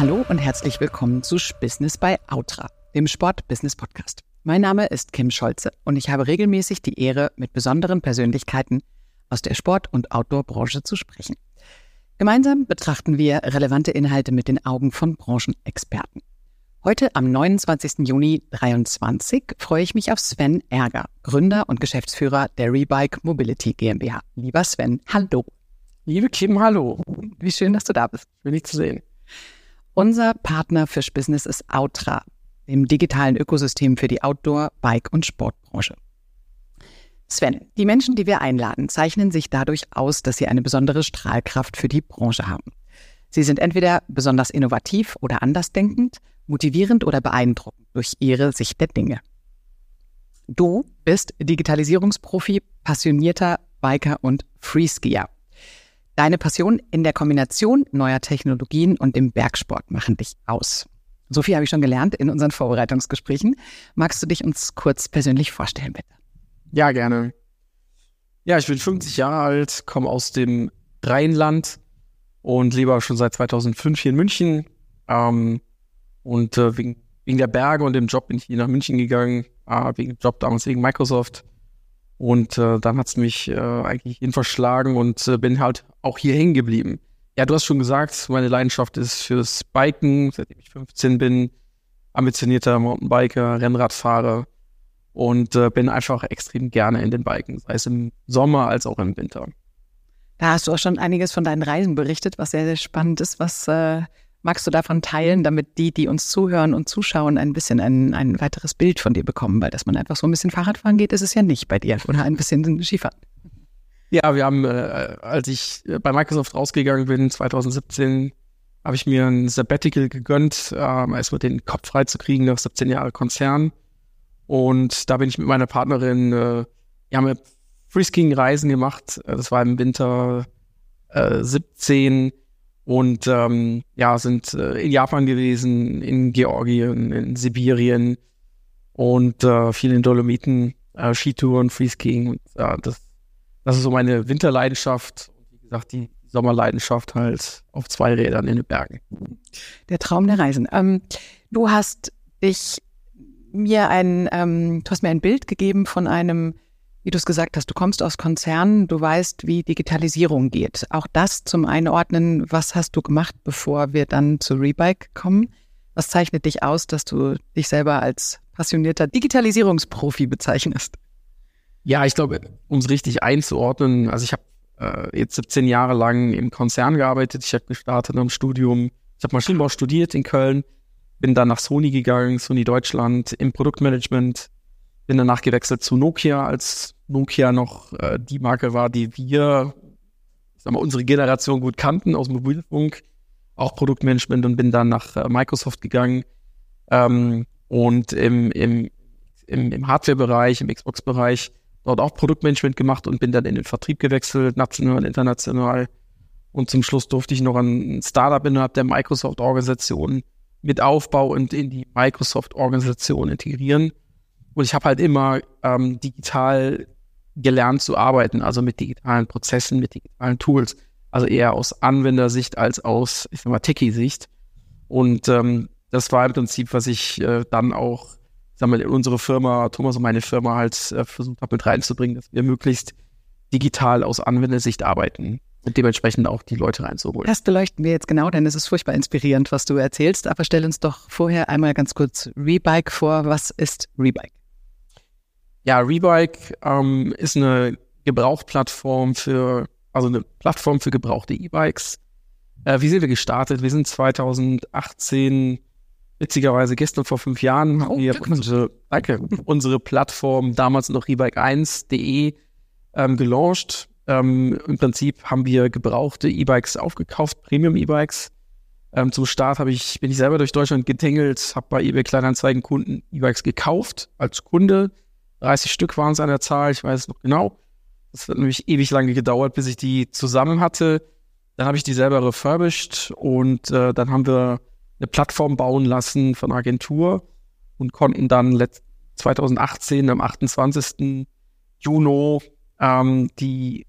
Hallo und herzlich willkommen zu Business bei Outra, dem Sport-Business-Podcast. Mein Name ist Kim Scholze und ich habe regelmäßig die Ehre, mit besonderen Persönlichkeiten aus der Sport- und Outdoor-Branche zu sprechen. Gemeinsam betrachten wir relevante Inhalte mit den Augen von Branchenexperten. Heute am 29. Juni 2023 freue ich mich auf Sven Ärger, Gründer und Geschäftsführer der Rebike Mobility GmbH. Lieber Sven, hallo. Liebe Kim, hallo. Wie schön, dass du da bist. Schön, dich zu sehen. Unser Partner Fish Business ist Outra, dem digitalen Ökosystem für die Outdoor-, Bike- und Sportbranche. Sven, die Menschen, die wir einladen, zeichnen sich dadurch aus, dass sie eine besondere Strahlkraft für die Branche haben. Sie sind entweder besonders innovativ oder andersdenkend, motivierend oder beeindruckend durch ihre Sicht der Dinge. Du bist Digitalisierungsprofi, passionierter Biker und Freeskier. Deine Passion in der Kombination neuer Technologien und dem Bergsport machen dich aus. So viel habe ich schon gelernt in unseren Vorbereitungsgesprächen. Magst du dich uns kurz persönlich vorstellen, bitte? Ja, gerne. Ja, ich bin 50 Jahre alt, komme aus dem Rheinland und lebe auch schon seit 2005 hier in München. Ähm, und äh, wegen, wegen der Berge und dem Job bin ich hier nach München gegangen, äh, wegen Job damals wegen Microsoft. Und äh, dann hat's mich äh, eigentlich hin verschlagen und äh, bin halt auch hier hängen geblieben. Ja, du hast schon gesagt, meine Leidenschaft ist fürs Biken, seitdem ich 15 bin, ambitionierter Mountainbiker, Rennradfahrer und äh, bin einfach extrem gerne in den Biken, sei es im Sommer als auch im Winter. Da hast du auch schon einiges von deinen Reisen berichtet, was sehr, sehr spannend ist. Was äh, magst du davon teilen, damit die, die uns zuhören und zuschauen, ein bisschen ein, ein weiteres Bild von dir bekommen? Weil dass man einfach so ein bisschen Fahrradfahren geht, ist es ja nicht bei dir. Oder ein bisschen Skifahren. Ja, wir haben, äh, als ich äh, bei Microsoft rausgegangen bin, 2017, habe ich mir ein Sabbatical gegönnt, ähm, erstmal den Kopf frei zu kriegen nach 17 Jahren Konzern. Und da bin ich mit meiner Partnerin, äh, wir haben Freeskiing-Reisen gemacht. Äh, das war im Winter äh, 17 und ähm, ja, sind äh, in Japan gewesen, in Georgien, in Sibirien und äh, viel in Dolomiten, äh, Skitouren, Freeskiing und äh, das das ist so meine Winterleidenschaft und wie gesagt, die Sommerleidenschaft halt auf zwei Rädern in den Bergen. Der Traum der Reisen. Ähm, du hast dich mir ein, ähm, du hast mir ein Bild gegeben von einem, wie du es gesagt hast, du kommst aus Konzernen, du weißt, wie Digitalisierung geht. Auch das zum Einordnen, was hast du gemacht, bevor wir dann zu Rebike kommen? Was zeichnet dich aus, dass du dich selber als passionierter Digitalisierungsprofi bezeichnest? Ja, ich glaube, um es richtig einzuordnen, also ich habe äh, jetzt 17 Jahre lang im Konzern gearbeitet. Ich habe gestartet im Studium. Ich habe Maschinenbau studiert in Köln, bin dann nach Sony gegangen, Sony Deutschland im Produktmanagement, bin danach gewechselt zu Nokia, als Nokia noch äh, die Marke war, die wir, ich sag mal, unsere Generation gut kannten aus Mobilfunk, auch Produktmanagement und bin dann nach äh, Microsoft gegangen ähm, und im, im, im, im Hardware-Bereich, im Xbox-Bereich dort auch Produktmanagement gemacht und bin dann in den Vertrieb gewechselt, national, international. Und zum Schluss durfte ich noch ein Startup innerhalb der Microsoft-Organisation mit Aufbau und in die Microsoft-Organisation integrieren. Und ich habe halt immer ähm, digital gelernt zu arbeiten, also mit digitalen Prozessen, mit digitalen Tools. Also eher aus Anwendersicht als aus, ich sag mal, Techie-Sicht. Und ähm, das war im Prinzip, was ich äh, dann auch sagen wir, in unsere Firma, Thomas und meine Firma halt äh, versucht habe mit reinzubringen, dass wir möglichst digital aus Anwendersicht arbeiten und dementsprechend auch die Leute reinzuholen. Das beleuchten wir jetzt genau, denn es ist furchtbar inspirierend, was du erzählst. Aber stell uns doch vorher einmal ganz kurz Rebike vor. Was ist Rebike? Ja, Rebike ähm, ist eine Gebrauchtplattform für, also eine Plattform für gebrauchte E-Bikes. Äh, wie sind wir gestartet? Wir sind 2018 Witzigerweise gestern vor fünf Jahren haben oh, wir unsere, danke, unsere Plattform damals noch rebike1.de ähm, gelauncht. Ähm, Im Prinzip haben wir gebrauchte E-Bikes aufgekauft, Premium-E-Bikes. Ähm, zum Start habe ich, bin ich selber durch Deutschland getingelt, habe bei eBay Kleinanzeigen Kunden E-Bikes gekauft als Kunde. 30 Stück waren es an der Zahl, ich weiß es noch genau. Das hat nämlich ewig lange gedauert, bis ich die zusammen hatte. Dann habe ich die selber refurbished und äh, dann haben wir eine Plattform bauen lassen von Agentur und konnten dann 2018 am 28. Juni ähm, die,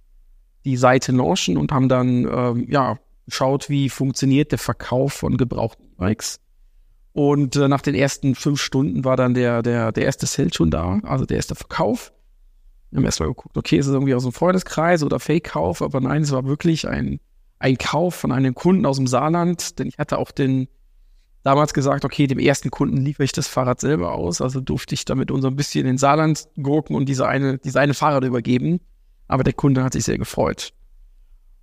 die Seite launchen und haben dann ähm, ja geschaut, wie funktioniert der Verkauf von gebrauchten E-Bikes. Und äh, nach den ersten fünf Stunden war dann der, der, der erste Sale schon da, also der erste Verkauf. Wir haben erstmal geguckt, okay, ist es irgendwie aus dem Freundeskreis oder Fake-Kauf? Aber nein, es war wirklich ein, ein Kauf von einem Kunden aus dem Saarland, denn ich hatte auch den damals gesagt, okay, dem ersten Kunden liefere ich das Fahrrad selber aus, also durfte ich damit unser ein bisschen in Saarland gurken und diese eine, diese eine Fahrrad übergeben. Aber der Kunde hat sich sehr gefreut.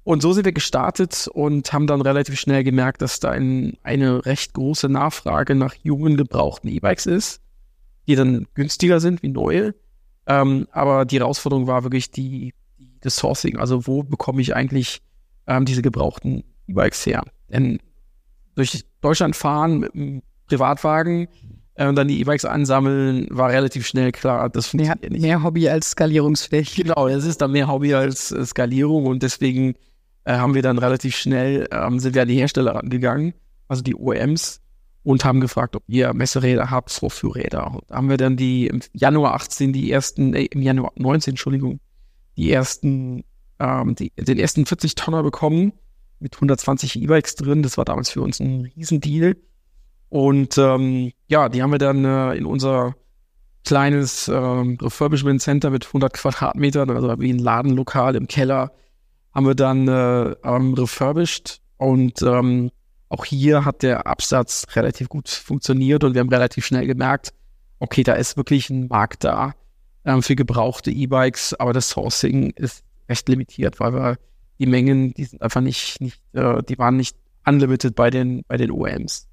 Und so sind wir gestartet und haben dann relativ schnell gemerkt, dass da ein, eine recht große Nachfrage nach jungen, gebrauchten E-Bikes ist, die dann günstiger sind wie neue. Ähm, aber die Herausforderung war wirklich die, das Sourcing. Also wo bekomme ich eigentlich ähm, diese gebrauchten E-Bikes her? Denn durch Deutschland fahren mit einem Privatwagen äh, und dann die E-Bikes ansammeln, war relativ schnell klar, das funktioniert mehr, nicht. Mehr Hobby als skalierungsfähig. Genau, es ist dann mehr Hobby als äh, Skalierung und deswegen äh, haben wir dann relativ schnell, ähm, sind wir an die Hersteller rangegangen, also die OEMs, und haben gefragt, ob ihr Messeräder habt, so für Räder. Und haben wir dann die im Januar 18 die ersten, äh, im Januar 19, Entschuldigung, die ersten, ähm, die, den ersten 40 Tonner bekommen mit 120 E-Bikes drin. Das war damals für uns ein Riesendeal. Und ähm, ja, die haben wir dann äh, in unser kleines ähm, Refurbishment Center mit 100 Quadratmetern, also wie ein Ladenlokal im Keller, haben wir dann äh, ähm, refurbished. Und ähm, auch hier hat der Absatz relativ gut funktioniert und wir haben relativ schnell gemerkt, okay, da ist wirklich ein Markt da ähm, für gebrauchte E-Bikes, aber das Sourcing ist recht limitiert, weil wir die Mengen, die sind einfach nicht, nicht äh, die waren nicht unlimited bei den, bei den OEMs.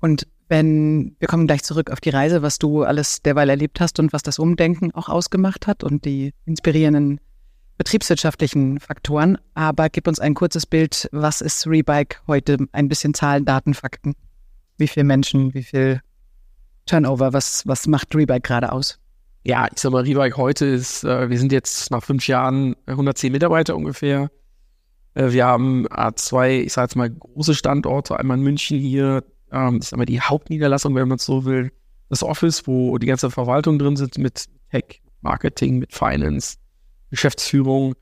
Und wenn, wir kommen gleich zurück auf die Reise, was du alles derweil erlebt hast und was das Umdenken auch ausgemacht hat und die inspirierenden betriebswirtschaftlichen Faktoren. Aber gib uns ein kurzes Bild, was ist Rebike heute? Ein bisschen Zahlen, Daten, Fakten. Wie viele Menschen, wie viel Turnover, was, was macht Rebike gerade aus? Ja, ich sag mal, Rebike heute ist, äh, wir sind jetzt nach fünf Jahren 110 Mitarbeiter ungefähr. Äh, wir haben äh, zwei, ich sage jetzt mal, große Standorte, einmal in München hier, ähm, das ist einmal die Hauptniederlassung, wenn man es so will, das Office, wo die ganze Verwaltung drin sind mit Tech, Marketing, mit Finance, Geschäftsführung.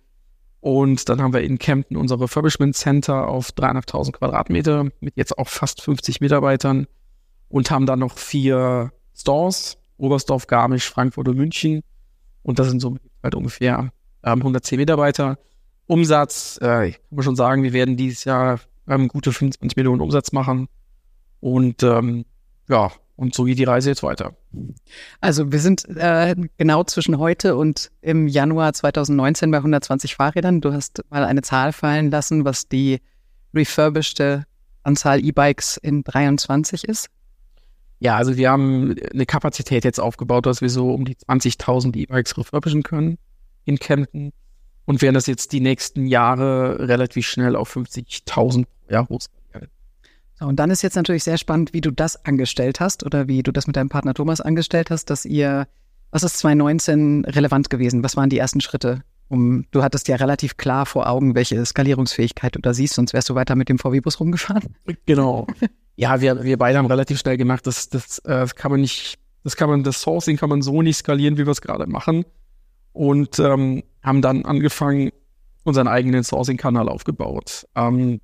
Und dann haben wir in Kempten unser Refurbishment Center auf 3.500 Quadratmeter mit jetzt auch fast 50 Mitarbeitern und haben dann noch vier Stores, Oberstdorf, Garmisch, Frankfurt und München. Und das sind so halt ungefähr ähm, 110 Mitarbeiter. Umsatz, äh, ich kann schon sagen, wir werden dieses Jahr ähm, gute 25 Millionen Umsatz machen. Und ähm, ja, und so geht die Reise jetzt weiter. Also wir sind äh, genau zwischen heute und im Januar 2019 bei 120 Fahrrädern. Du hast mal eine Zahl fallen lassen, was die refurbischte Anzahl E-Bikes in 23 ist. Ja, also wir haben eine Kapazität jetzt aufgebaut, dass wir so um die 20.000 E-Bikes refurbischen können in Kempten und werden das jetzt die nächsten Jahre relativ schnell auf 50.000 pro Jahr hochskalieren. So, und dann ist jetzt natürlich sehr spannend, wie du das angestellt hast oder wie du das mit deinem Partner Thomas angestellt hast, dass ihr, was ist 2019 relevant gewesen? Was waren die ersten Schritte? Um, du hattest ja relativ klar vor Augen, welche Skalierungsfähigkeit du da siehst, sonst wärst du weiter mit dem VW-Bus rumgefahren. Genau. ja, wir, wir beide haben relativ schnell gemacht, dass das, äh, das kann man nicht, das kann man, das Sourcing kann man so nicht skalieren, wie wir es gerade machen. Und ähm, haben dann angefangen, unseren eigenen Sourcing-Kanal aufgebaut. Ähm,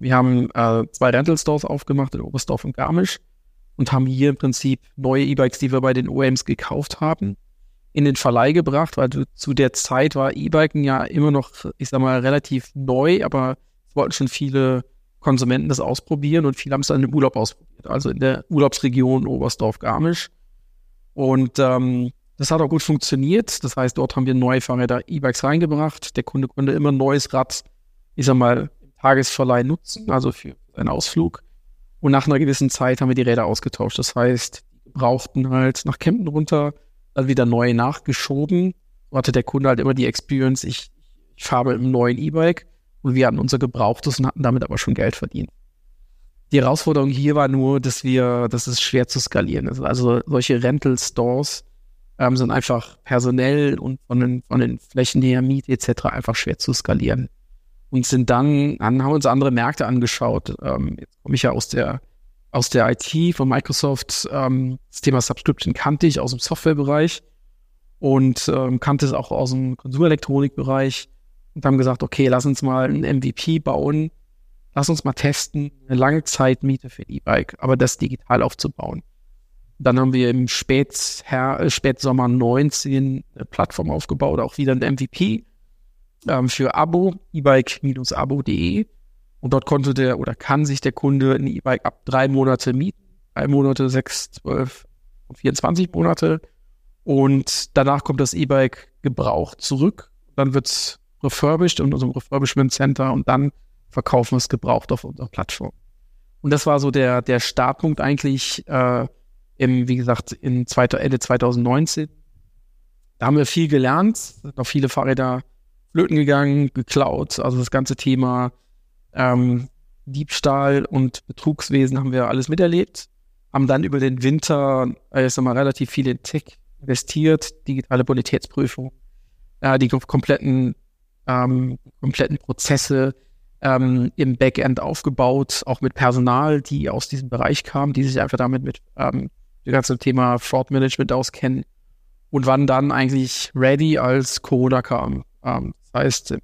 wir haben äh, zwei Rental-Stores aufgemacht in Oberstdorf und Garmisch und haben hier im Prinzip neue E-Bikes, die wir bei den OEMs gekauft haben, in den Verleih gebracht, weil zu der Zeit war E-Biken ja immer noch, ich sag mal, relativ neu, aber es wollten schon viele Konsumenten das ausprobieren und viele haben es dann im Urlaub ausprobiert, also in der Urlaubsregion Oberstdorf-Garmisch. Und ähm, das hat auch gut funktioniert. Das heißt, dort haben wir neue Fahrräder E-Bikes reingebracht. Der Kunde konnte immer ein neues Rad, ich sag mal, Tagesverleih nutzen, also für einen Ausflug. Und nach einer gewissen Zeit haben wir die Räder ausgetauscht. Das heißt, brauchten halt nach Kempten runter, dann wieder neu nachgeschoben. So hatte der Kunde halt immer die Experience, ich, ich fahre mit neuen E-Bike und wir hatten unser Gebrauchtes und hatten damit aber schon Geld verdient. Die Herausforderung hier war nur, dass wir, dass es schwer zu skalieren ist. Also solche Rental-Stores ähm, sind einfach personell und von den, von den Flächen her, Miete etc. einfach schwer zu skalieren und sind dann, dann haben uns andere Märkte angeschaut. Ähm, jetzt komme ich ja aus der aus der IT von Microsoft. Ähm, das Thema Subscription kannte ich aus dem Softwarebereich und ähm, kannte es auch aus dem Konsumelektronikbereich und haben gesagt, okay, lass uns mal ein MVP bauen, lass uns mal testen, eine Langzeitmiete für E-Bike, aber das digital aufzubauen. Dann haben wir im Spät äh, Spätsommer 19 eine Plattform aufgebaut, auch wieder ein MVP ähm, für Abo, e-bike-abo.de. Und dort konnte der oder kann sich der Kunde ein E-Bike ab drei Monate mieten. Drei Monate, sechs, zwölf und 24 Monate. Und danach kommt das E-Bike gebraucht zurück. Dann wird es refurbished in unserem Refurbishment Center und dann verkaufen wir es gebraucht auf unserer Plattform. Und das war so der, der Startpunkt eigentlich äh, im, wie gesagt, in zweiter, Ende 2019. Da haben wir viel gelernt, noch viele Fahrräder flöten gegangen, geklaut. Also das ganze Thema ähm, Diebstahl und Betrugswesen haben wir alles miterlebt. Haben dann über den Winter, äh, ich sag mal, relativ viel in Tech investiert, digitale Bonitätsprüfung, äh, die kompletten, ähm, kompletten Prozesse ähm, im Backend aufgebaut, auch mit Personal, die aus diesem Bereich kamen, die sich einfach damit mit ähm, dem ganzen Thema Fraud Management auskennen und waren dann eigentlich ready, als Corona kam. Ähm, das heißt,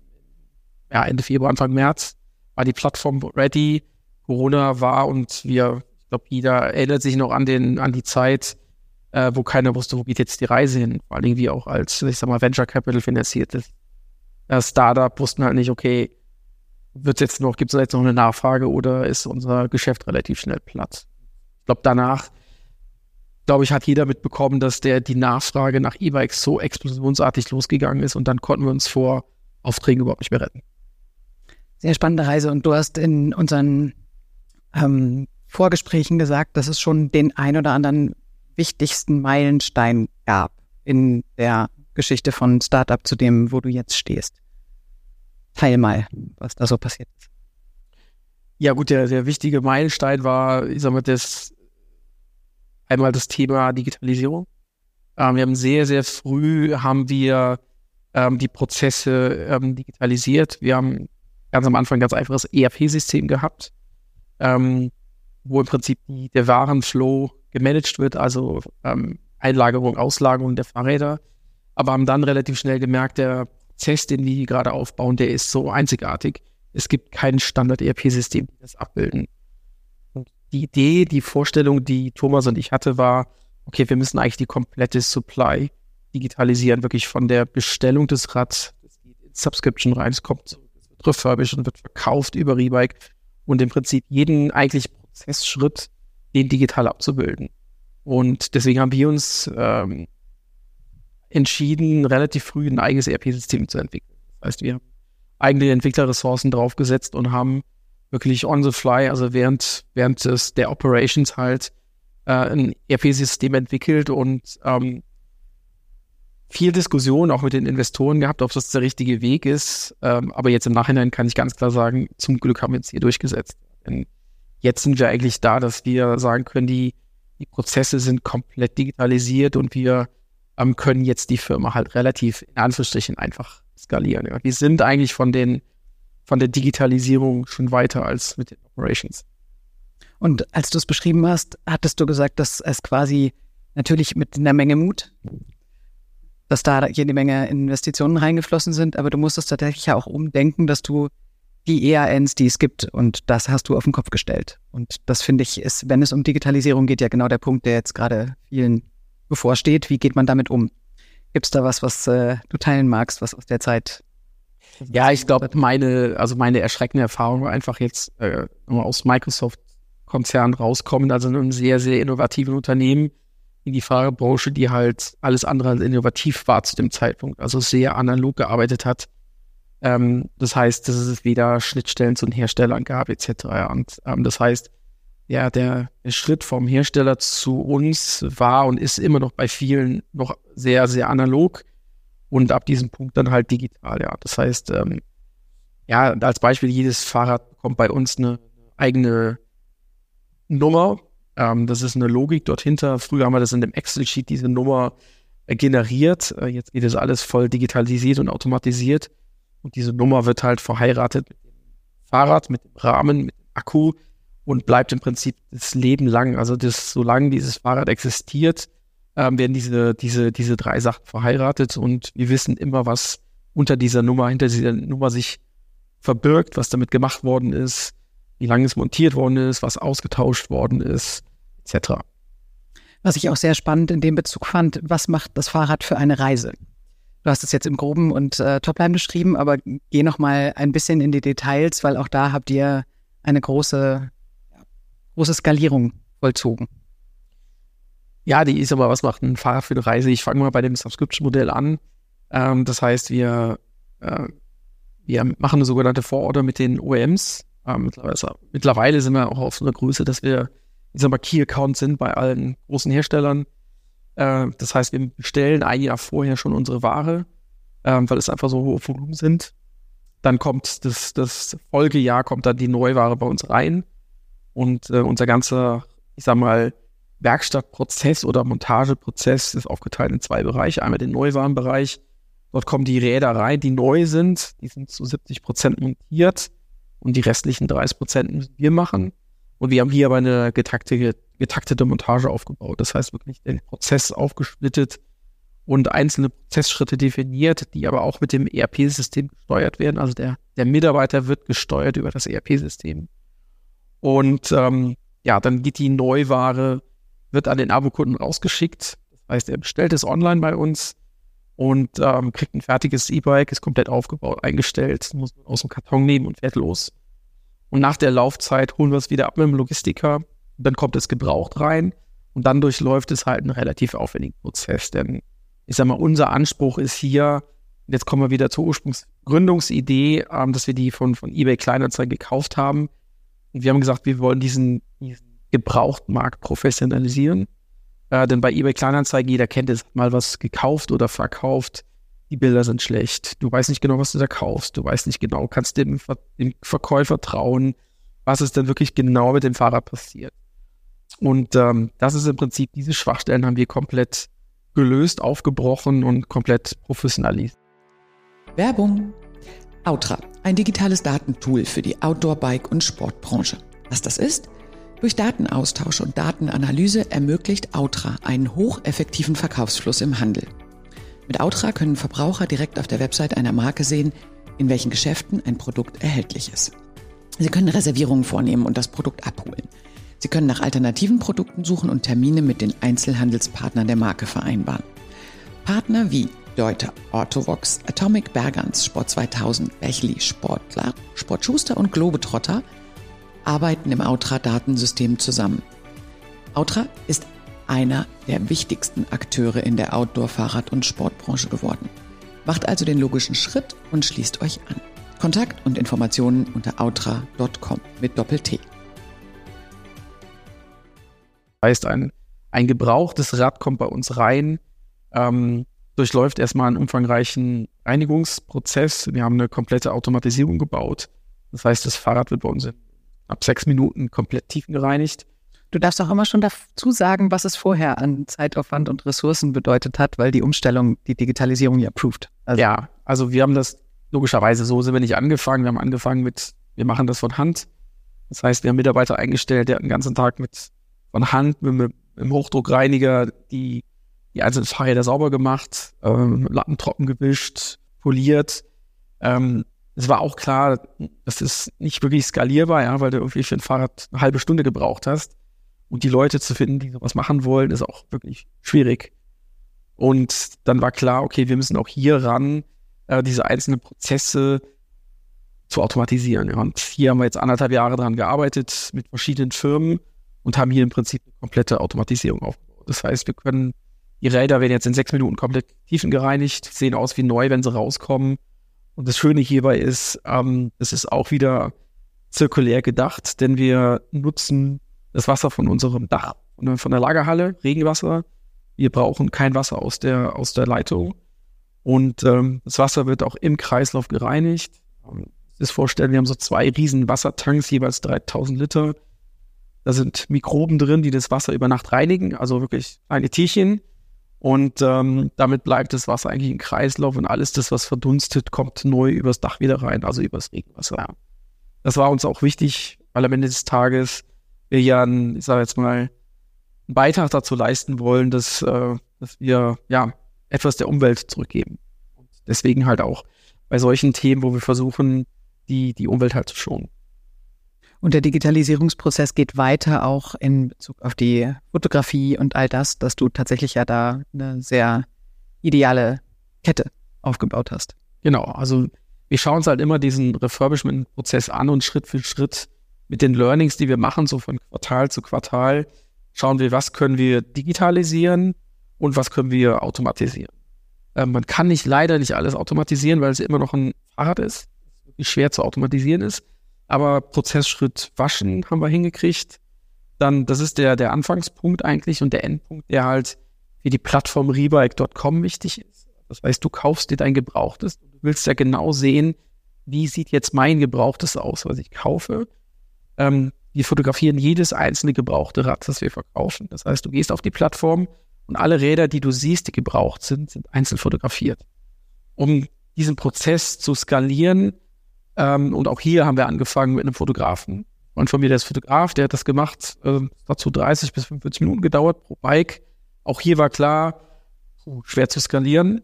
ja, Ende Februar, Anfang März war die Plattform ready. Corona war und wir, ich glaube, jeder erinnert sich noch an den, an die Zeit, äh, wo keiner wusste, wo geht jetzt die Reise hin. Vor allem wie auch als, ich sag mal, Venture Capital finanziertes äh, Startup wussten halt nicht, okay, wird jetzt noch, gibt es jetzt noch eine Nachfrage oder ist unser Geschäft relativ schnell platt? Ich glaube, danach, glaube ich, hat jeder mitbekommen, dass der die Nachfrage nach E-Bikes so explosionsartig losgegangen ist und dann konnten wir uns vor Aufträgen überhaupt nicht mehr retten. Sehr spannende Reise und du hast in unseren ähm, Vorgesprächen gesagt, dass es schon den ein oder anderen wichtigsten Meilenstein gab in der Geschichte von Startup zu dem, wo du jetzt stehst. Teil mal, was da so passiert ist. Ja gut, der, der wichtige Meilenstein war, ich sag mal, das einmal das Thema Digitalisierung. Ähm, wir haben sehr, sehr früh haben wir ähm, die Prozesse ähm, digitalisiert. Wir haben ganz am Anfang ein ganz einfaches ERP-System gehabt, ähm, wo im Prinzip die, der Warenflow gemanagt wird, also ähm, Einlagerung, Auslagerung der Fahrräder. Aber haben dann relativ schnell gemerkt, der Prozess, den wir hier gerade aufbauen, der ist so einzigartig. Es gibt kein Standard-ERP-System, die das abbilden. Die Idee, die Vorstellung, die Thomas und ich hatte, war, okay, wir müssen eigentlich die komplette Supply digitalisieren, wirklich von der Bestellung des Rads, das geht in Subscription rein, es kommt, es wird refurbished und wird verkauft über Rebike und im Prinzip jeden eigentlich Prozessschritt, den digital abzubilden. Und deswegen haben wir uns ähm, entschieden, relativ früh ein eigenes ERP-System zu entwickeln. Das heißt, wir haben eigene Entwicklerressourcen draufgesetzt und haben wirklich on the fly, also während, während des, der Operations halt äh, ein ERP-System entwickelt und ähm, viel Diskussion auch mit den Investoren gehabt, ob das der richtige Weg ist. Ähm, aber jetzt im Nachhinein kann ich ganz klar sagen, zum Glück haben wir es hier durchgesetzt. Denn jetzt sind wir eigentlich da, dass wir sagen können, die, die Prozesse sind komplett digitalisiert und wir ähm, können jetzt die Firma halt relativ in Anführungsstrichen einfach skalieren. Ja. Wir sind eigentlich von den von der Digitalisierung schon weiter als mit den Operations. Und als du es beschrieben hast, hattest du gesagt, dass es quasi natürlich mit einer Menge Mut, dass da jede Menge Investitionen reingeflossen sind, aber du musstest tatsächlich ja auch umdenken, dass du die EANs, die es gibt, und das hast du auf den Kopf gestellt. Und das finde ich ist, wenn es um Digitalisierung geht, ja genau der Punkt, der jetzt gerade vielen bevorsteht. Wie geht man damit um? Gibt es da was, was äh, du teilen magst, was aus der Zeit? Ja, ich glaube, meine, also meine erschreckende Erfahrung war einfach jetzt äh, aus Microsoft-Konzern rauskommen, also in einem sehr, sehr innovativen Unternehmen in die Fahrerbranche, die halt alles andere als innovativ war zu dem Zeitpunkt, also sehr analog gearbeitet hat. Ähm, das heißt, dass es weder Schnittstellen zu den Herstellern gab, etc. Und ähm, das heißt, ja, der, Schritt vom Hersteller zu uns war und ist immer noch bei vielen noch sehr, sehr analog und ab diesem Punkt dann halt digital, ja. Das heißt, ähm, ja, als Beispiel, jedes Fahrrad bekommt bei uns eine eigene Nummer. Ähm, das ist eine Logik dort hinter. Früher haben wir das in dem Excel-Sheet, diese Nummer äh, generiert. Äh, jetzt geht das alles voll digitalisiert und automatisiert. Und diese Nummer wird halt verheiratet mit dem Fahrrad, mit dem Rahmen, mit dem Akku und bleibt im Prinzip das Leben lang. Also das, solange dieses Fahrrad existiert, ähm, werden diese, diese, diese drei Sachen verheiratet und wir wissen immer, was unter dieser Nummer, hinter dieser Nummer sich verbirgt, was damit gemacht worden ist, wie lange es montiert worden ist, was ausgetauscht worden ist, etc. Was ich auch sehr spannend in dem Bezug fand, was macht das Fahrrad für eine Reise? Du hast es jetzt im Groben und äh, Topline beschrieben, aber geh noch mal ein bisschen in die Details, weil auch da habt ihr eine große, große Skalierung vollzogen. Ja, die ist aber, was macht ein Fahrrad für eine Reise? Ich fange mal bei dem Subscription-Modell an. Ähm, das heißt, wir, äh, wir machen eine sogenannte Vororder mit den OEMs. Ähm, mittlerweile, mittlerweile, sind wir auch auf so einer Größe, dass wir, ich sag mal, Key-Account sind bei allen großen Herstellern. Äh, das heißt, wir bestellen ein Jahr vorher schon unsere Ware, äh, weil es einfach so hohe Volumen sind. Dann kommt das, das Folgejahr, kommt dann die Neuware bei uns rein. Und äh, unser ganzer, ich sag mal, Werkstattprozess oder Montageprozess ist aufgeteilt in zwei Bereiche. Einmal den Neuwarenbereich. Dort kommen die Räder rein, die neu sind. Die sind zu 70 Prozent montiert und die restlichen 30 Prozent müssen wir machen. Und wir haben hier aber eine getaktete, getaktete Montage aufgebaut. Das heißt wirklich den Prozess aufgesplittet und einzelne Prozessschritte definiert, die aber auch mit dem ERP-System gesteuert werden. Also der, der Mitarbeiter wird gesteuert über das ERP-System. Und ähm, ja, dann geht die Neuware wird an den Abokunden rausgeschickt. Das heißt, er bestellt es online bei uns und ähm, kriegt ein fertiges E-Bike, ist komplett aufgebaut, eingestellt, muss aus dem Karton nehmen und fährt los. Und nach der Laufzeit holen wir es wieder ab mit dem Logistiker. Dann kommt es gebraucht rein und dann durchläuft es halt einen relativ aufwendigen Prozess. Denn ich sag mal, unser Anspruch ist hier, jetzt kommen wir wieder zur Ursprungsgründungsidee, ähm, dass wir die von, von eBay Kleinanzeigen gekauft haben. Und wir haben gesagt, wir wollen diesen, diesen Gebrauchtmarkt professionalisieren. Äh, denn bei eBay Kleinanzeigen, jeder kennt es, mal was gekauft oder verkauft. Die Bilder sind schlecht. Du weißt nicht genau, was du da kaufst. Du weißt nicht genau, kannst dem, dem Verkäufer trauen, was ist denn wirklich genau mit dem Fahrrad passiert. Und ähm, das ist im Prinzip, diese Schwachstellen haben wir komplett gelöst, aufgebrochen und komplett professionalisiert. Werbung. Outra, ein digitales Datentool für die Outdoor-, Bike- und Sportbranche. Was das ist? Durch Datenaustausch und Datenanalyse ermöglicht Outra einen hocheffektiven Verkaufsfluss im Handel. Mit Outra können Verbraucher direkt auf der Website einer Marke sehen, in welchen Geschäften ein Produkt erhältlich ist. Sie können Reservierungen vornehmen und das Produkt abholen. Sie können nach alternativen Produkten suchen und Termine mit den Einzelhandelspartnern der Marke vereinbaren. Partner wie Deuter, Orthovox, Atomic Bergans, Sport 2000, Bechli, Sportklar, Sportschuster und Globetrotter – arbeiten im Outra-Datensystem zusammen. Outra ist einer der wichtigsten Akteure in der Outdoor-Fahrrad- und Sportbranche geworden. Macht also den logischen Schritt und schließt euch an. Kontakt und Informationen unter outra.com mit Doppel-T. Heißt, ein, ein gebrauchtes Rad kommt bei uns rein, ähm, durchläuft erstmal einen umfangreichen Reinigungsprozess. Wir haben eine komplette Automatisierung gebaut. Das heißt, das Fahrrad wird bei uns in ab sechs Minuten komplett tiefengereinigt. Du darfst auch immer schon dazu sagen, was es vorher an Zeitaufwand und Ressourcen bedeutet hat, weil die Umstellung, die Digitalisierung ja proved. Also ja, also wir haben das logischerweise so sind wir nicht angefangen. Wir haben angefangen mit, wir machen das von Hand. Das heißt, wir haben Mitarbeiter eingestellt, der den ganzen Tag mit von Hand mit, mit, mit dem Hochdruckreiniger die, die einzelnen Fahrräder sauber gemacht, ähm, Lappen trocken gewischt, poliert. Ähm, es war auch klar, das ist nicht wirklich skalierbar, ja, weil du irgendwie für ein Fahrrad eine halbe Stunde gebraucht hast. Und die Leute zu finden, die sowas machen wollen, ist auch wirklich schwierig. Und dann war klar, okay, wir müssen auch hier ran, äh, diese einzelnen Prozesse zu automatisieren. Ja. Und hier haben wir jetzt anderthalb Jahre dran gearbeitet mit verschiedenen Firmen und haben hier im Prinzip eine komplette Automatisierung aufgebaut. Das heißt, wir können, die Räder werden jetzt in sechs Minuten komplett tiefengereinigt, sehen aus wie neu, wenn sie rauskommen und das Schöne hierbei ist, ähm, es ist auch wieder zirkulär gedacht, denn wir nutzen das Wasser von unserem Dach, von der Lagerhalle, Regenwasser. Wir brauchen kein Wasser aus der, aus der Leitung. Und ähm, das Wasser wird auch im Kreislauf gereinigt. Ähm, das vorstellen, wir haben so zwei riesen Wassertanks, jeweils 3000 Liter. Da sind Mikroben drin, die das Wasser über Nacht reinigen, also wirklich kleine Tierchen. Und ähm, damit bleibt das Wasser eigentlich im Kreislauf und alles das, was verdunstet, kommt neu übers Dach wieder rein, also übers Regenwasser. Das war uns auch wichtig, weil am Ende des Tages wir ja, einen, ich sage jetzt mal, einen Beitrag dazu leisten wollen, dass, äh, dass wir ja etwas der Umwelt zurückgeben. Und deswegen halt auch bei solchen Themen, wo wir versuchen, die, die Umwelt halt zu schonen. Und der Digitalisierungsprozess geht weiter auch in Bezug auf die Fotografie und all das, dass du tatsächlich ja da eine sehr ideale Kette aufgebaut hast. Genau, also wir schauen uns halt immer diesen Refurbishment-Prozess an und Schritt für Schritt mit den Learnings, die wir machen, so von Quartal zu Quartal, schauen wir, was können wir digitalisieren und was können wir automatisieren. Ähm, man kann nicht leider nicht alles automatisieren, weil es immer noch ein Fahrrad ist, wirklich schwer zu automatisieren ist. Aber Prozessschritt waschen haben wir hingekriegt. Dann, das ist der, der Anfangspunkt eigentlich und der Endpunkt, der halt für die Plattform rebike.com wichtig ist. Das heißt, du kaufst dir dein Gebrauchtes. Du willst ja genau sehen, wie sieht jetzt mein Gebrauchtes aus, was ich kaufe. Ähm, wir fotografieren jedes einzelne gebrauchte Rad, das wir verkaufen. Das heißt, du gehst auf die Plattform und alle Räder, die du siehst, die gebraucht sind, sind einzeln fotografiert. Um diesen Prozess zu skalieren, ähm, und auch hier haben wir angefangen mit einem Fotografen. Und von mir, der ist Fotograf, der hat das gemacht, äh, dazu 30 bis 45 Minuten gedauert pro Bike. Auch hier war klar, schwer zu skalieren.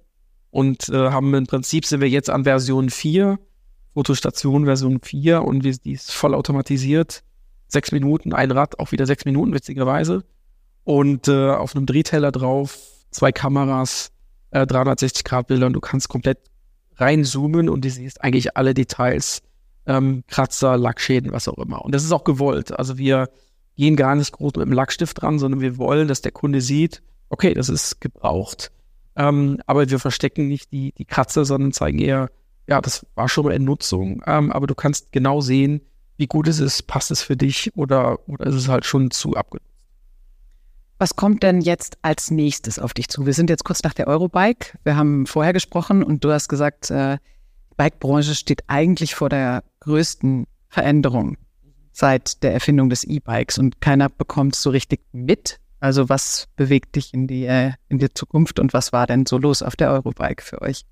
Und äh, haben im Prinzip sind wir jetzt an Version 4, Fotostation Version 4 und wir, die ist voll automatisiert. Sechs Minuten, ein Rad, auch wieder sechs Minuten, witzigerweise. Und äh, auf einem Drehteller drauf, zwei Kameras, äh, 360 Grad Bilder und du kannst komplett reinzoomen und du siehst eigentlich alle Details, ähm, Kratzer, Lackschäden, was auch immer. Und das ist auch gewollt. Also wir gehen gar nicht groß mit dem Lackstift dran, sondern wir wollen, dass der Kunde sieht, okay, das ist gebraucht. Ähm, aber wir verstecken nicht die, die Kratzer, sondern zeigen eher, ja, das war schon mal in Nutzung, ähm, aber du kannst genau sehen, wie gut es ist, passt es für dich oder, oder ist es halt schon zu abgenutzt. Was kommt denn jetzt als nächstes auf dich zu? Wir sind jetzt kurz nach der Eurobike. Wir haben vorher gesprochen und du hast gesagt, äh, die Bike-Branche steht eigentlich vor der größten Veränderung seit der Erfindung des E-Bikes und keiner bekommt es so richtig mit. Also was bewegt dich in die, äh, in die Zukunft und was war denn so los auf der Eurobike für euch?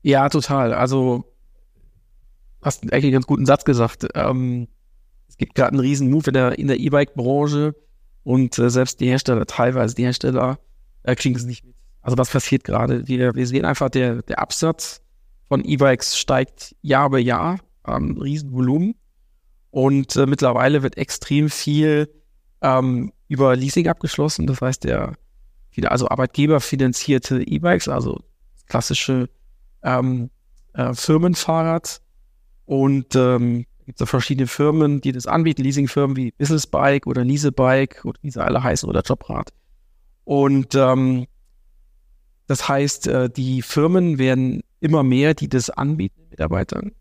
Ja, total. Also hast eigentlich einen ganz guten Satz gesagt. Ähm, es gibt gerade einen riesen Move in der in der E-Bike-Branche und äh, selbst die Hersteller, teilweise die Hersteller, äh, kriegen es nicht mit. Also was passiert gerade? Wir, wir sehen einfach, der, der Absatz von E-Bikes steigt Jahr bei Jahr, ähm, Riesenvolumen. Und äh, mittlerweile wird extrem viel ähm, über Leasing abgeschlossen. Das heißt, der viele, also arbeitgeberfinanzierte E-Bikes, also klassische ähm, äh, Firmenfahrrad. Und ähm, gibt es verschiedene Firmen, die das anbieten, Leasingfirmen wie Business Bike oder Leasebike oder wie sie alle heißen oder Jobrad. Und ähm, das heißt, äh, die Firmen werden immer mehr, die das anbieten, Mitarbeitern.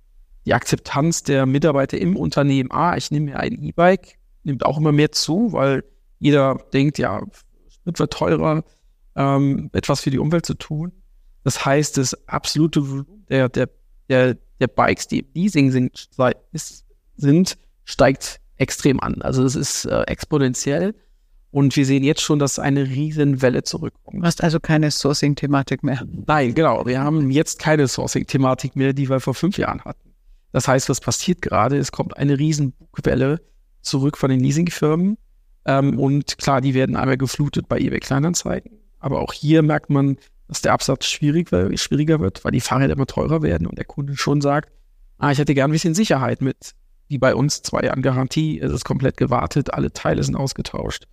Die Akzeptanz der Mitarbeiter im Unternehmen, ah, ich nehme mir ein E-Bike, nimmt auch immer mehr zu, weil jeder denkt, ja, Sprit wird teurer, ähm, etwas für die Umwelt zu tun. Das heißt, das absolute Volumen der, der, der der Bikes, die im Leasing sind, sind steigt extrem an. Also es ist äh, exponentiell. Und wir sehen jetzt schon, dass eine Riesenwelle zurückkommt. Du hast also keine Sourcing-Thematik mehr. Nein, genau. Wir haben jetzt keine Sourcing-Thematik mehr, die wir vor fünf Jahren hatten. Das heißt, was passiert gerade? Es kommt eine Riesenwelle zurück von den Leasingfirmen. Ähm, und klar, die werden einmal geflutet bei eBay Kleinanzeigen. Aber auch hier merkt man, dass der Absatz schwierig, schwieriger wird, weil die Fahrräder immer teurer werden und der Kunde schon sagt, ah, ich hätte gern ein bisschen Sicherheit mit, wie bei uns, zwei Jahren Garantie, es ist komplett gewartet, alle Teile sind ausgetauscht.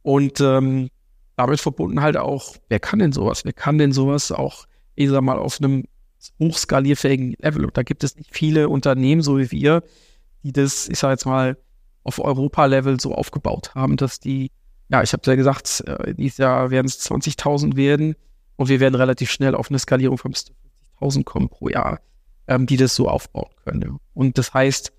Und ähm, damit verbunden halt auch, wer kann denn sowas? Wer kann denn sowas auch, ich sag mal, auf einem hochskalierfähigen Level? Und da gibt es nicht viele Unternehmen, so wie wir, die das, ich sag jetzt mal, auf Europa-Level so aufgebaut haben, dass die, ja, ich habe ja gesagt, äh, dieses Jahr werden es 20.000 werden, und wir werden relativ schnell auf eine Skalierung von bis zu 50.000 kommen pro Jahr, ähm, die das so aufbauen können. Und das heißt,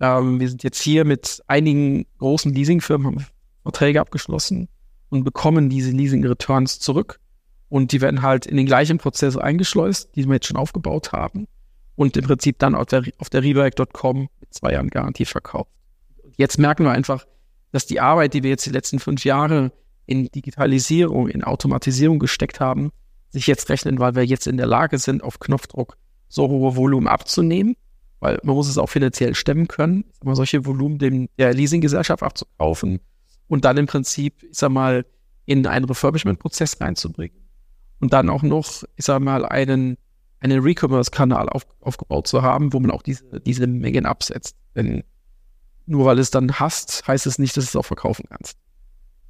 ähm, wir sind jetzt hier mit einigen großen Leasingfirmen, haben Verträge abgeschlossen und bekommen diese Leasing-Returns zurück. Und die werden halt in den gleichen Prozess eingeschleust, die wir jetzt schon aufgebaut haben. Und im Prinzip dann auf der, auf der Rework.com mit zwei Jahren Garantie verkauft. Jetzt merken wir einfach, dass die Arbeit, die wir jetzt die letzten fünf Jahre in Digitalisierung, in Automatisierung gesteckt haben, sich jetzt rechnen, weil wir jetzt in der Lage sind, auf Knopfdruck so hohe Volumen abzunehmen, weil man muss es auch finanziell stemmen können, mal, solche Volumen dem, der Leasinggesellschaft abzukaufen und dann im Prinzip, ich sag mal, in einen Refurbishment-Prozess reinzubringen und dann auch noch, ich sag mal, einen, einen Recommerce-Kanal auf, aufgebaut zu haben, wo man auch diese, diese Mengen absetzt. Denn nur weil es dann hast, heißt es nicht, dass es auch verkaufen kannst.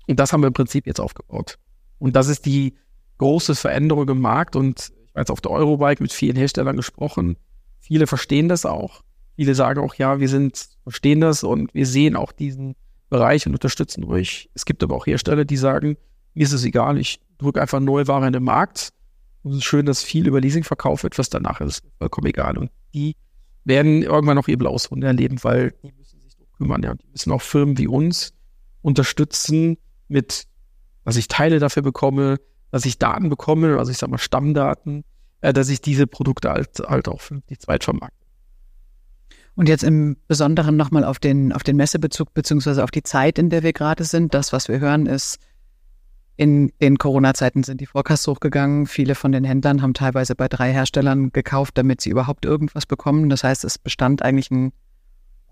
Und das haben wir im Prinzip jetzt aufgebaut. Und das ist die große Veränderung im Markt. Und ich habe jetzt auf der Eurobike mit vielen Herstellern gesprochen. Viele verstehen das auch. Viele sagen auch, ja, wir sind, verstehen das und wir sehen auch diesen Bereich und unterstützen ruhig. Es gibt aber auch Hersteller, die sagen, mir ist es egal, ich drücke einfach neue Ware in den Markt. Und es ist schön, dass viel über Leasing verkauft wird, was danach ist, vollkommen egal. Und die werden irgendwann noch ihr blaues Wunder erleben, weil die müssen sich darum kümmern. Ja. Die müssen auch Firmen wie uns unterstützen mit, dass ich Teile dafür bekomme, dass ich Daten bekomme, also ich sag mal Stammdaten, äh, dass ich diese Produkte halt, halt auch die Zweitvermarkte. Und jetzt im Besonderen nochmal auf den, auf den Messebezug beziehungsweise auf die Zeit, in der wir gerade sind. Das, was wir hören, ist, in den Corona-Zeiten sind die Forecasts hochgegangen. Viele von den Händlern haben teilweise bei drei Herstellern gekauft, damit sie überhaupt irgendwas bekommen. Das heißt, es bestand eigentlich ein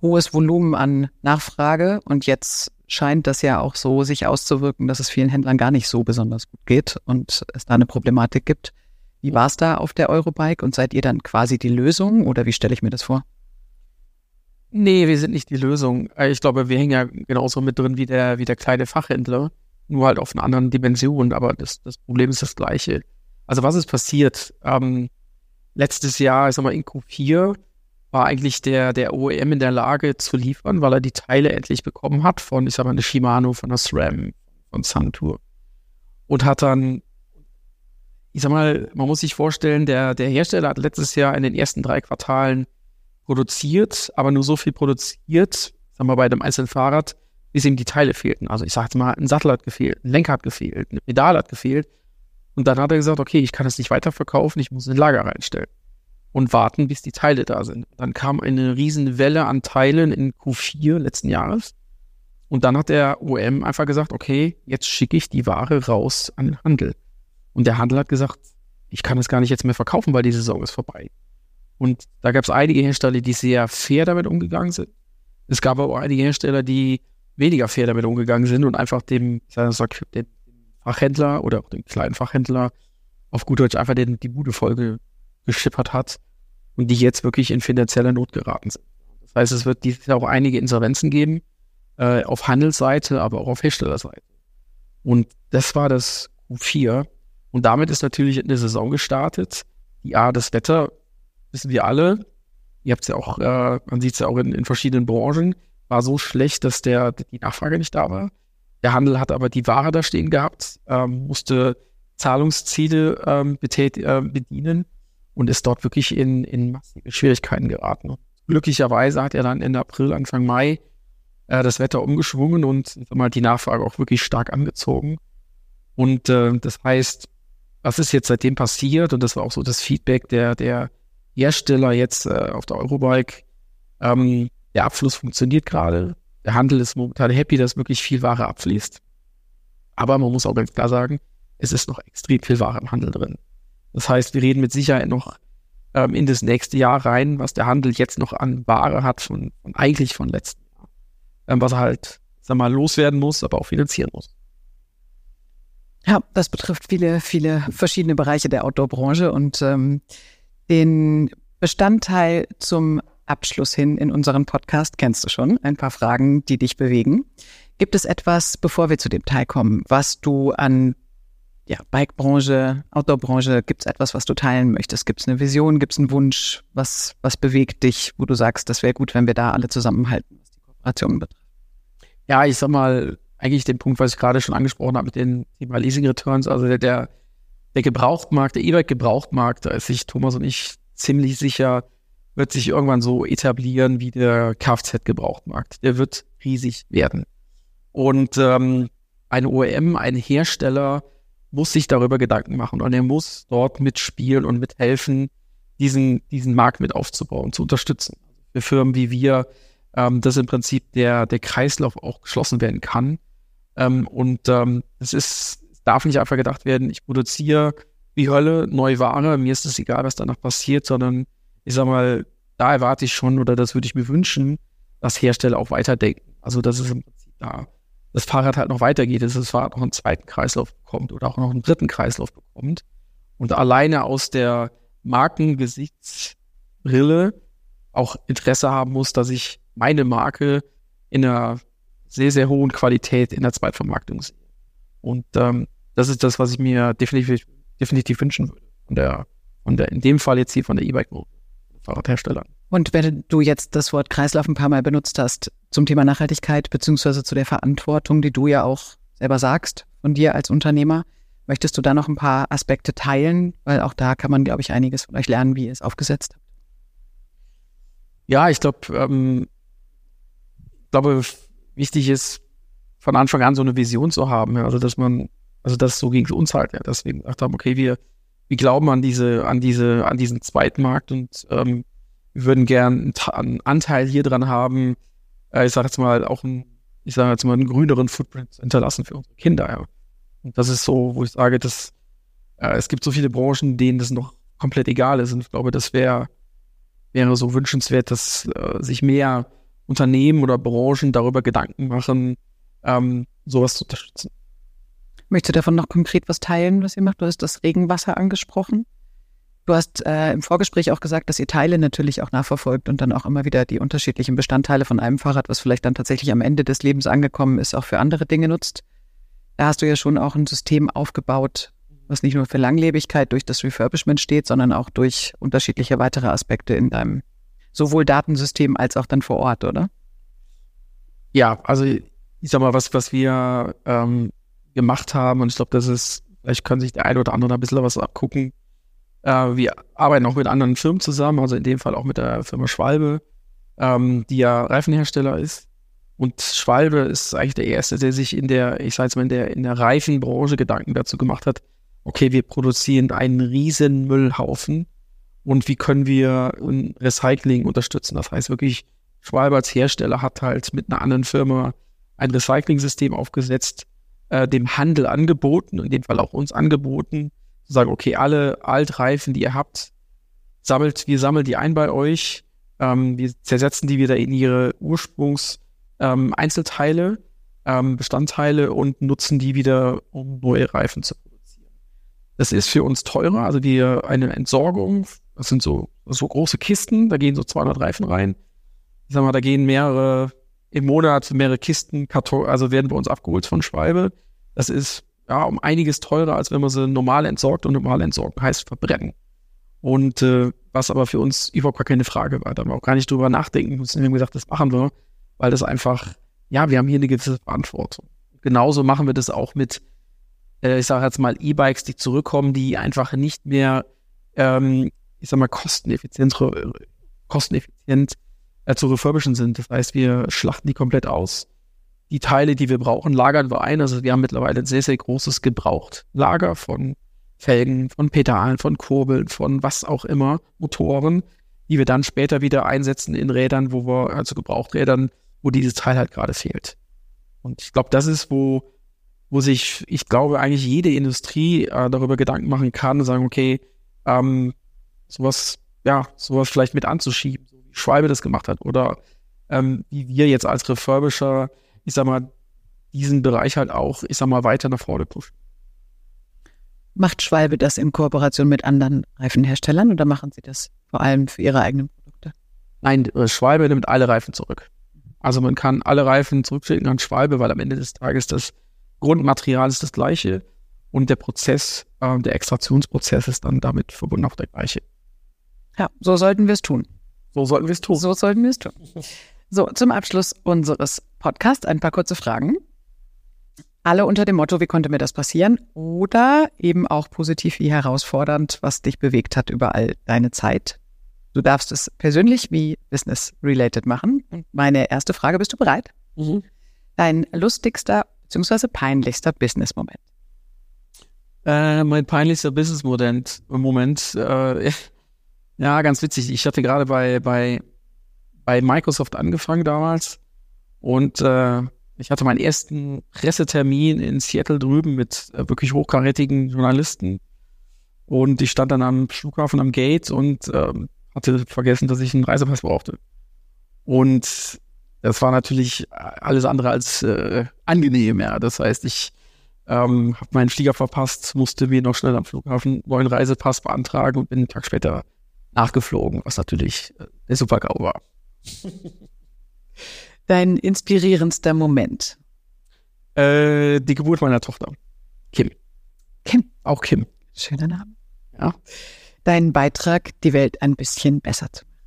hohes Volumen an Nachfrage und jetzt scheint das ja auch so sich auszuwirken, dass es vielen Händlern gar nicht so besonders gut geht und es da eine Problematik gibt. Wie war es da auf der Eurobike und seid ihr dann quasi die Lösung oder wie stelle ich mir das vor? Nee, wir sind nicht die Lösung. Ich glaube, wir hängen ja genauso mit drin wie der, wie der kleine Fachhändler nur halt auf einer anderen Dimension, aber das, das Problem ist das gleiche. Also was ist passiert? Ähm, letztes Jahr, ich sag mal, in Q4 war eigentlich der, der OEM in der Lage zu liefern, weil er die Teile endlich bekommen hat von, ich sag mal, eine Shimano, von der SRAM, von Suntour. Und hat dann, ich sag mal, man muss sich vorstellen, der, der Hersteller hat letztes Jahr in den ersten drei Quartalen produziert, aber nur so viel produziert, sagen wir bei einem einzelnen Fahrrad, bis ihm die Teile fehlten. Also ich sag jetzt mal, ein Sattel hat gefehlt, ein Lenker hat gefehlt, ein Pedal hat gefehlt. Und dann hat er gesagt, okay, ich kann es nicht weiterverkaufen, ich muss ein Lager reinstellen und warten, bis die Teile da sind. Dann kam eine riesen Welle an Teilen in Q4 letzten Jahres. Und dann hat der OM einfach gesagt, okay, jetzt schicke ich die Ware raus an den Handel. Und der Handel hat gesagt, ich kann es gar nicht jetzt mehr verkaufen, weil die Saison ist vorbei. Und da gab es einige Hersteller, die sehr fair damit umgegangen sind. Es gab aber auch einige Hersteller, die weniger fair damit umgegangen sind und einfach dem, sag, dem Fachhändler oder auch dem kleinen Fachhändler auf gut Deutsch einfach den, die Bude voll geschippert hat und die jetzt wirklich in finanzielle Not geraten sind. Das heißt, es wird dieses Jahr auch einige Insolvenzen geben, äh, auf Handelsseite, aber auch auf Herstellerseite. Und das war das Q4. Und damit ist natürlich eine Saison gestartet. Die A, das Wetter, wissen wir alle. Ihr habt es ja auch, äh, man sieht es ja auch in, in verschiedenen Branchen war so schlecht, dass der, die Nachfrage nicht da war. Der Handel hat aber die Ware da stehen gehabt, ähm, musste Zahlungsziele ähm, äh, bedienen und ist dort wirklich in, in massive Schwierigkeiten geraten. Glücklicherweise hat er dann Ende April, Anfang Mai äh, das Wetter umgeschwungen und mal, die Nachfrage auch wirklich stark angezogen. Und äh, das heißt, was ist jetzt seitdem passiert? Und das war auch so das Feedback der, der Hersteller jetzt äh, auf der Eurobike. Ähm, der Abfluss funktioniert gerade. Der Handel ist momentan happy, dass wirklich viel Ware abfließt. Aber man muss auch ganz klar sagen, es ist noch extrem viel Ware im Handel drin. Das heißt, wir reden mit Sicherheit noch ähm, in das nächste Jahr rein, was der Handel jetzt noch an Ware hat von, von eigentlich von letzten Jahr. Ähm, was er halt, sag mal, loswerden muss, aber auch finanzieren muss. Ja, das betrifft viele, viele verschiedene Bereiche der Outdoor-Branche und ähm, den Bestandteil zum Abschluss hin in unseren Podcast kennst du schon. Ein paar Fragen, die dich bewegen. Gibt es etwas, bevor wir zu dem Teil kommen, was du an ja, Bike-Branche, Outdoor-Branche, gibt es etwas, was du teilen möchtest? Gibt es eine Vision, gibt es einen Wunsch? Was, was bewegt dich, wo du sagst, das wäre gut, wenn wir da alle zusammenhalten, was die Kooperation betrifft? Ja, ich sag mal, eigentlich den Punkt, was ich gerade schon angesprochen habe mit den Thema Leasing Returns, also der, der, der Gebrauchtmarkt, der E-Bike-Gebrauchtmarkt, da ist sich Thomas und ich ziemlich sicher, wird sich irgendwann so etablieren wie der Kfz-Gebrauchtmarkt. Der wird riesig werden. Und ähm, ein OEM, ein Hersteller muss sich darüber Gedanken machen und er muss dort mitspielen und mithelfen, diesen, diesen Markt mit aufzubauen, zu unterstützen. Für Firmen wie wir, ähm, dass im Prinzip der, der Kreislauf auch geschlossen werden kann. Ähm, und ähm, es ist, darf nicht einfach gedacht werden, ich produziere wie Hölle neue Ware, mir ist es egal, was danach passiert, sondern ich sag mal, da erwarte ich schon oder das würde ich mir wünschen, dass Hersteller auch weiterdenken. Also, dass es im Prinzip da das Fahrrad halt noch weitergeht, dass das Fahrrad noch einen zweiten Kreislauf bekommt oder auch noch einen dritten Kreislauf bekommt. Und alleine aus der Markengesichtsbrille auch Interesse haben muss, dass ich meine Marke in einer sehr, sehr hohen Qualität in der Zweitvermarktung sehe. Und ähm, das ist das, was ich mir definitiv, definitiv wünschen würde. Von der, von der, in dem Fall jetzt hier von der E-Bike-Gruppe, Fahrradherstellern. Und wenn du jetzt das Wort Kreislauf ein paar Mal benutzt hast zum Thema Nachhaltigkeit beziehungsweise zu der Verantwortung, die du ja auch selber sagst von dir als Unternehmer, möchtest du da noch ein paar Aspekte teilen? Weil auch da kann man, glaube ich, einiges von euch lernen, wie ihr es aufgesetzt habt. Ja, ich glaube, ähm, glaube, wichtig ist, von Anfang an so eine Vision zu haben. Ja. Also, dass man, also das so gegen uns halt, ja. Deswegen gesagt haben, okay, wir, wir glauben an diese, an diese, an diesen Zweitmarkt und ähm, wir würden gern einen Anteil hier dran haben, äh, ich sage jetzt mal, auch ein, ich sage jetzt mal, einen grüneren Footprint hinterlassen für unsere Kinder, ja. Und das ist so, wo ich sage, dass äh, es gibt so viele Branchen, denen das noch komplett egal ist. Und ich glaube, das wäre wäre so wünschenswert, dass äh, sich mehr Unternehmen oder Branchen darüber Gedanken machen, ähm, sowas zu unterstützen. Möchtest du davon noch konkret was teilen, was ihr macht? Du hast das Regenwasser angesprochen. Du hast äh, im Vorgespräch auch gesagt, dass ihr Teile natürlich auch nachverfolgt und dann auch immer wieder die unterschiedlichen Bestandteile von einem Fahrrad, was vielleicht dann tatsächlich am Ende des Lebens angekommen ist, auch für andere Dinge nutzt. Da hast du ja schon auch ein System aufgebaut, was nicht nur für Langlebigkeit durch das Refurbishment steht, sondern auch durch unterschiedliche weitere Aspekte in deinem sowohl Datensystem als auch dann vor Ort, oder? Ja, also ich sag mal, was, was wir ähm, gemacht haben, und ich glaube, das ist, vielleicht können sich der eine oder andere da ein bisschen was abgucken. Äh, wir arbeiten auch mit anderen Firmen zusammen, also in dem Fall auch mit der Firma Schwalbe, ähm, die ja Reifenhersteller ist. Und Schwalbe ist eigentlich der Erste, der sich in der, ich sage jetzt mal, in der, in der Reifenbranche Gedanken dazu gemacht hat, okay, wir produzieren einen riesen Müllhaufen und wie können wir ein Recycling unterstützen? Das heißt wirklich, Schwalbe als Hersteller hat halt mit einer anderen Firma ein Recycling-System aufgesetzt, äh, dem Handel angeboten, in dem Fall auch uns angeboten, sagen, okay, alle Altreifen, die ihr habt, sammelt, wir sammeln die ein bei euch, ähm, wir zersetzen die wieder in ihre Ursprungs-Einzelteile, ähm, ähm, Bestandteile und nutzen die wieder, um neue Reifen zu das ist für uns teurer. Also wir eine Entsorgung, das sind so, so große Kisten, da gehen so 200 Reifen rein. Ich sag mal, da gehen mehrere im Monat mehrere Kisten, Karton, also werden bei uns abgeholt von Schwalbe. Das ist ja um einiges teurer, als wenn man sie normal entsorgt und normal entsorgen heißt verbrennen. Und äh, was aber für uns überhaupt gar keine Frage war, da haben wir auch gar nicht drüber nachdenken müssen. Wir haben gesagt, das machen wir, weil das einfach, ja, wir haben hier eine gewisse Verantwortung. Genauso machen wir das auch mit äh, ich sage jetzt mal, E-Bikes, die zurückkommen, die einfach nicht mehr, ähm, ich sag mal, kosteneffizient, kosteneffizient äh, zu refurbischen sind. Das heißt, wir schlachten die komplett aus. Die Teile, die wir brauchen, lagern wir ein. Also wir haben mittlerweile ein sehr, sehr großes Gebrauchtlager von Felgen, von Pedalen, von Kurbeln, von was auch immer, Motoren, die wir dann später wieder einsetzen in Rädern, wo wir, also Gebrauchträdern, wo dieses Teil halt gerade fehlt. Und ich glaube, das ist, wo wo sich, ich glaube, eigentlich jede Industrie äh, darüber Gedanken machen kann und sagen, okay, ähm, sowas, ja, sowas vielleicht mit anzuschieben, so wie Schwalbe das gemacht hat. Oder ähm, wie wir jetzt als Refurbisher, ich sag mal, diesen Bereich halt auch, ich sag mal, weiter nach vorne pushen. Macht Schwalbe das in Kooperation mit anderen Reifenherstellern oder machen sie das vor allem für ihre eigenen Produkte? Nein, äh, Schwalbe nimmt alle Reifen zurück. Also man kann alle Reifen zurückschicken an Schwalbe, weil am Ende des Tages das Grundmaterial ist das gleiche und der Prozess, äh, der Extraktionsprozess ist dann damit verbunden auch der gleiche. Ja, so sollten wir es tun. So sollten wir es tun. So sollten wir es tun. So, zum Abschluss unseres Podcasts ein paar kurze Fragen. Alle unter dem Motto, wie konnte mir das passieren? Oder eben auch positiv wie herausfordernd, was dich bewegt hat über all deine Zeit. Du darfst es persönlich wie business-related machen. Und meine erste Frage, bist du bereit? Mhm. Dein lustigster beziehungsweise peinlichster Business-Moment? Äh, mein peinlichster Business-Moment, Moment, äh, ja, ganz witzig. Ich hatte gerade bei, bei, bei Microsoft angefangen damals und äh, ich hatte meinen ersten Pressetermin in Seattle drüben mit äh, wirklich hochkarätigen Journalisten und ich stand dann am Flughafen am Gate und äh, hatte vergessen, dass ich einen Reisepass brauchte. Und das war natürlich alles andere als äh, angenehm, ja. Das heißt, ich ähm, habe meinen Flieger verpasst, musste mir noch schnell am Flughafen neuen Reisepass beantragen und bin einen Tag später nachgeflogen, was natürlich äh, super GAU war. Dein inspirierendster Moment? Äh, die Geburt meiner Tochter. Kim. Kim. Auch Kim. Schöner Name. Ja. Dein Beitrag, die Welt ein bisschen besser zu machen.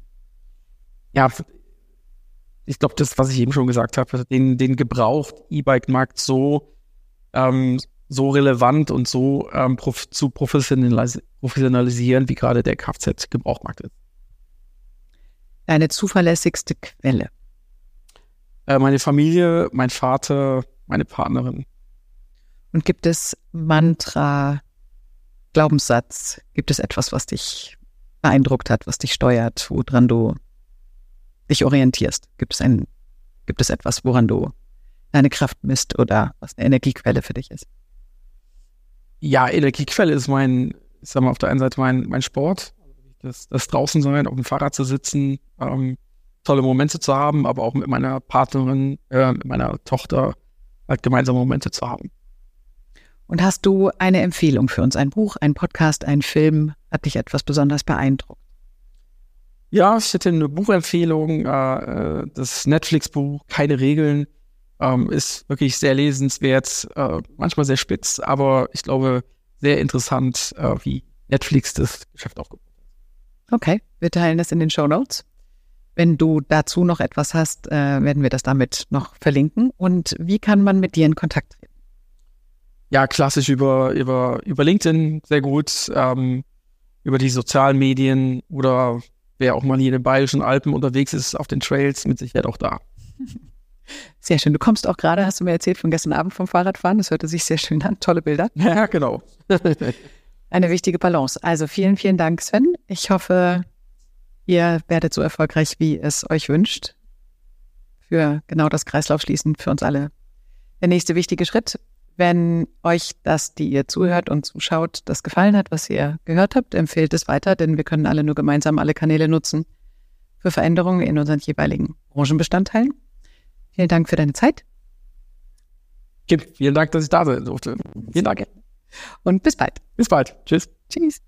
Ja, ich glaube, das, was ich eben schon gesagt habe, den, den gebraucht E-Bike-Markt so, ähm, so relevant und so ähm, prof zu professionalis professionalisieren, wie gerade der Kfz-Gebrauchmarkt ist. Deine zuverlässigste Quelle? Äh, meine Familie, mein Vater, meine Partnerin. Und gibt es Mantra, Glaubenssatz? Gibt es etwas, was dich beeindruckt hat, was dich steuert, woran du dich orientierst? Gibt es ein, gibt es etwas, woran du deine Kraft misst oder was eine Energiequelle für dich ist? Ja, Energiequelle ist mein, ich sag mal, auf der einen Seite mein, mein Sport, das, das draußen sein, auf dem Fahrrad zu sitzen, ähm, tolle Momente zu haben, aber auch mit meiner Partnerin, äh, mit meiner Tochter halt gemeinsame Momente zu haben. Und hast du eine Empfehlung für uns? Ein Buch, ein Podcast, ein Film? Hat dich etwas besonders beeindruckt? Ja, ich hätte eine Buchempfehlung. Äh, äh, das Netflix-Buch Keine Regeln ähm, ist wirklich sehr lesenswert, äh, manchmal sehr spitz, aber ich glaube sehr interessant, wie Netflix das Geschäft aufgebaut hat. Okay, wir teilen das in den Show Notes. Wenn du dazu noch etwas hast, werden wir das damit noch verlinken. Und wie kann man mit dir in Kontakt treten? Ja, klassisch über, über, über LinkedIn, sehr gut, ähm, über die sozialen Medien oder wer auch mal hier in den Bayerischen Alpen unterwegs ist, auf den Trails, mit Sicherheit auch da. Sehr schön. Du kommst auch gerade, hast du mir erzählt, von gestern Abend vom Fahrradfahren. Das hörte sich sehr schön an. Tolle Bilder. Ja, genau. Eine wichtige Balance. Also vielen, vielen Dank, Sven. Ich hoffe, ihr werdet so erfolgreich, wie es euch wünscht. Für genau das Kreislaufschließen für uns alle. Der nächste wichtige Schritt. Wenn euch das, die ihr zuhört und zuschaut, das gefallen hat, was ihr gehört habt, empfehlt es weiter, denn wir können alle nur gemeinsam alle Kanäle nutzen für Veränderungen in unseren jeweiligen Branchenbestandteilen. Vielen Dank für deine Zeit. Vielen Dank, dass ich da sein durfte. Vielen Dank. Und bis bald. Bis bald. Tschüss. Tschüss.